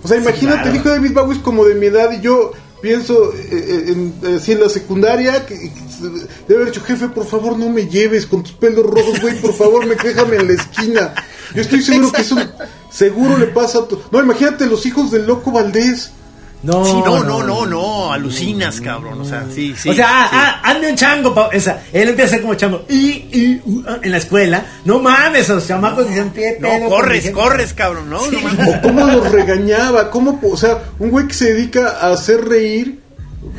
O sea, imagínate, claro. el hijo de David Bowie es como de mi edad y yo pienso eh, eh, en, así en la secundaria que, que debe haber dicho, jefe, por favor no me lleves con tus pelos rojos, güey, por favor me déjame en la esquina. Yo estoy seguro que eso seguro le pasa a tu... No, imagínate los hijos del loco Valdés. No, Sí, no, no, no, no, alucinas, cabrón. O sea, sí, sí. o sea, sí. ah, hazme un chango, pa- o sea, él empieza a ser como chango. Y, y, uh, ah, en la escuela, no mames, los chamacos dicen pie, No, corres, corres, cabrón, ¿no? No mames. O cómo los regañaba, cómo, o sea, un güey que se dedica a hacer reír.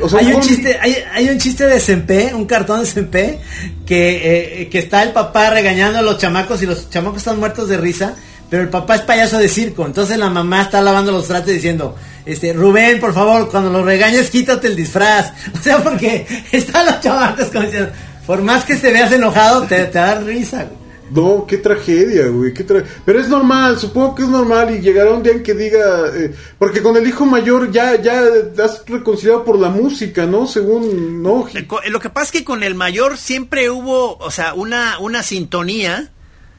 O sea, hay un chiste, hay, hay un chiste de Sempe, un cartón de Sempe, que, eh, que está el papá regañando a los chamacos y los chamacos están muertos de risa, pero el papá es payaso de circo, entonces la mamá está lavando los tratos diciendo, este, Rubén, por favor, cuando los regañes quítate el disfraz, o sea, porque están los chamacos como diciendo, por más que te veas enojado, te, te da risa, güey. No, qué tragedia, güey. Qué tra- Pero es normal, supongo que es normal y llegará un día en que diga, eh, porque con el hijo mayor ya, ya has reconciliado por la música, ¿no? Según, ¿no? Eh, co- Lo que pasa es que con el mayor siempre hubo, o sea, una, una sintonía,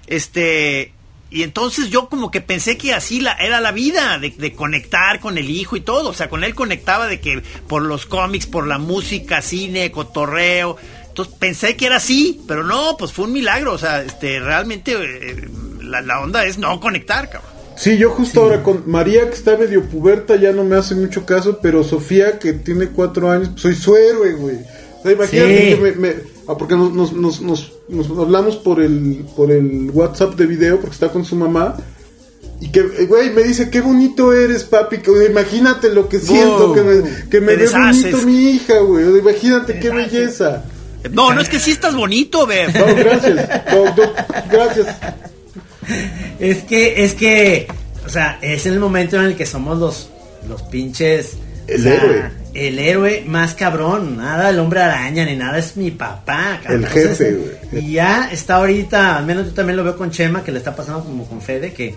este, y entonces yo como que pensé que así la, era la vida, de, de conectar con el hijo y todo, o sea, con él conectaba de que por los cómics, por la música, cine, cotorreo, entonces pensé que era así, pero no, pues fue un milagro, o sea, este, realmente eh, la, la onda es no conectar, cabrón. Sí, yo justo ahora con María, que está medio puberta, ya no me hace mucho caso, pero Sofía, que tiene cuatro años, pues soy su héroe, güey. O sea, imagínate Sí. que me, me- ah, porque nos, nos, nos, nos, nos hablamos por el, por el WhatsApp de video, porque está con su mamá. Y que, eh, güey, me dice, qué bonito eres, papi. Que, imagínate lo que siento, Wow. que me, que me ve deshaces. bonito mi hija, güey. Imagínate qué belleza. No, no es que sí estás bonito, Bev. No, gracias. No, no, gracias. Es que, es que, o sea, es el momento en el que somos los, los pinches. El o sea, héroe. El héroe más cabrón. Nada el hombre araña ni nada, es mi papá. cabrón. El jefe, Entonces, güey. Y ya está ahorita, al menos yo también lo veo con Chema, que le está pasando como con Fede, que,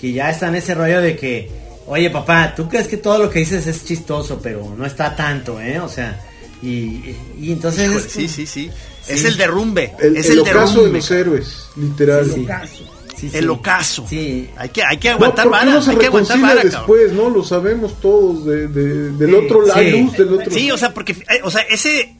que ya está en ese rollo de que, oye papá, tú crees que todo lo que dices es chistoso, pero no está tanto, ¿eh? O sea, y, y entonces. Híjole, es- sí, sí, sí. Es el derrumbe. El, es el el, ocaso de derrumbe. los héroes, literal. Sí, sí, sí. El ocaso. Sí. Hay que, hay que No, aguantar ¿por qué vara. no se hay que aguantar vara, cabrón. después, no? Lo sabemos todos, de, de- del Sí, otro lado, sí. luz del otro Sí, o sea, porque, eh, o sea, ese,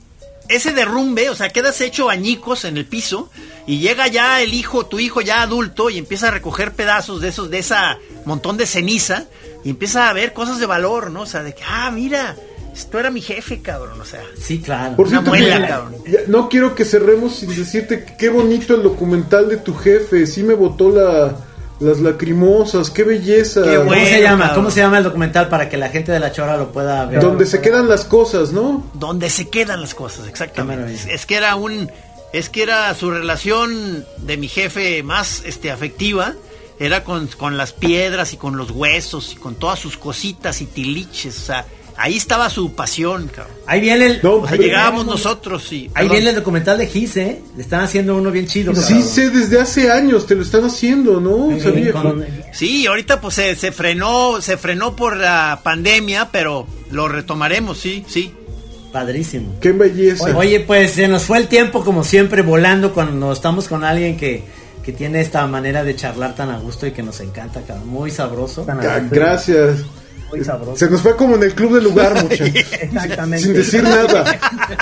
ese derrumbe, o sea, quedas hecho añicos en el piso y llega ya el hijo, tu hijo ya adulto y empieza a recoger pedazos de esos, de esa montón de ceniza y empieza a ver cosas de valor, ¿no? O sea, de que, ah, mira, esto era mi jefe, cabrón, o sea. Sí, claro. Por Una cierto, muela, que- cabrón. ya- no quiero que cerremos sin decirte que qué bonito el documental de tu jefe. Sí me botó la, las lacrimosas, qué belleza. Qué ¿Cómo se llama? cabrón. ¿Cómo se llama el documental para que la gente de la chora lo pueda ver? Donde se quedan las cosas, ¿no? donde se quedan las cosas, exactamente. Es, es que era un, es que era su relación de mi jefe más, este, afectiva, era con, con las piedras y con los huesos y con todas sus cositas y tiliches, o sea, ahí estaba su pasión, cabrón. Ahí viene el, No, O sea, pero- llegábamos nosotros y... ahí perdón. viene el documental de Gis, ¿eh? Le están haciendo uno bien chido. Sí sé, desde hace años te lo están haciendo, ¿no? Sí, Sabía. con- Sí, ahorita pues se, se frenó, se frenó por la pandemia, pero lo retomaremos, sí, sí. Padrísimo. Qué belleza. Oye, pues se nos fue el tiempo como siempre volando cuando estamos con alguien que, que tiene esta manera de charlar tan a gusto y que nos encanta, cabrón. Muy sabroso. Gracias. Muy sabroso. Se nos fue como en el club del lugar, muchachos. Exactamente. Sin decir nada.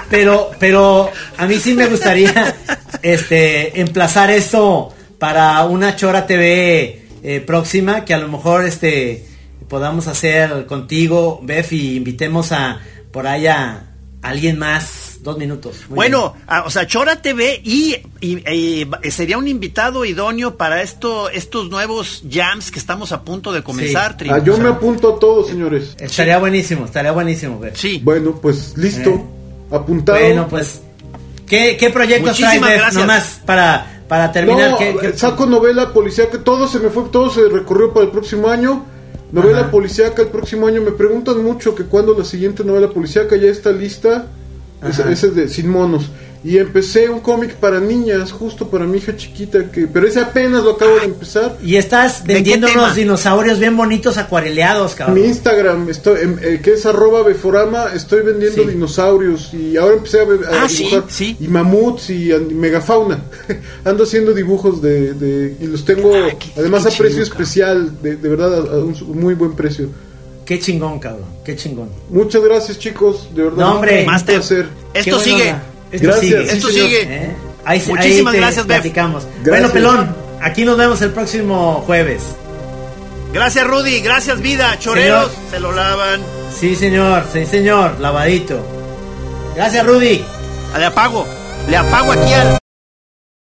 Pero, pero a mí sí me gustaría este emplazar esto para una Chora TV eh, próxima, que a lo mejor este podamos hacer contigo, Bef, y invitemos a por ahí a alguien más. Dos minutos. Muy bueno, ah, o sea, Chora TV y, y- y sería un invitado idóneo para esto, estos nuevos jams que estamos a punto de comenzar, Sí. Ah, yo O sea, me apunto a todos, señores. bien. Estaría buenísimo, estaría buenísimo. Sí. Bueno, pues listo. Eh. Apuntado. Bueno, pues, ¿qué, qué proyectos traes, Muchísimas Bef? gracias. Nomás para, para terminar. No, ¿qué- qué- saco novela policíaca, todo se me fue, todo se recorrió para el próximo año. Novela Ajá. policíaca el próximo año. Me preguntan mucho que cuando la siguiente novela policíaca ya está lista. Ese, ese es de Sin Monos. Y empecé un cómic para niñas, justo para mi hija chiquita, que pero ese apenas lo acabo de empezar. Y estás vendiendo unos dinosaurios bien bonitos acuareleados, cabrón. Mi Instagram, estoy, em, eh, que es arroba beforama, estoy vendiendo Sí. dinosaurios y ahora empecé a, a Ah, sí, dibujar sí. y mamuts y, y megafauna. Ando haciendo dibujos de, de- y los tengo Ah, qué- además qué a precio chido, especial, de, de verdad a, a un muy buen precio. Qué chingón, cabrón. Qué chingón. Muchas gracias chicos, de verdad. No, hombre. Master. Esto Qué sigue. onda. Esto Gracias. sigue. Sí, Esto señor. sigue. ¿Eh? Ahí, ahí Muchísimas te gracias, Bef. platicamos. Gracias. Bueno, pelón, aquí nos vemos el próximo jueves. Gracias, Rudy. Gracias, vida. Choreros, Señor. se lo lavan. Sí, señor. Sí, señor. Lavadito. Gracias, Rudy. Le apago. Le apago aquí al.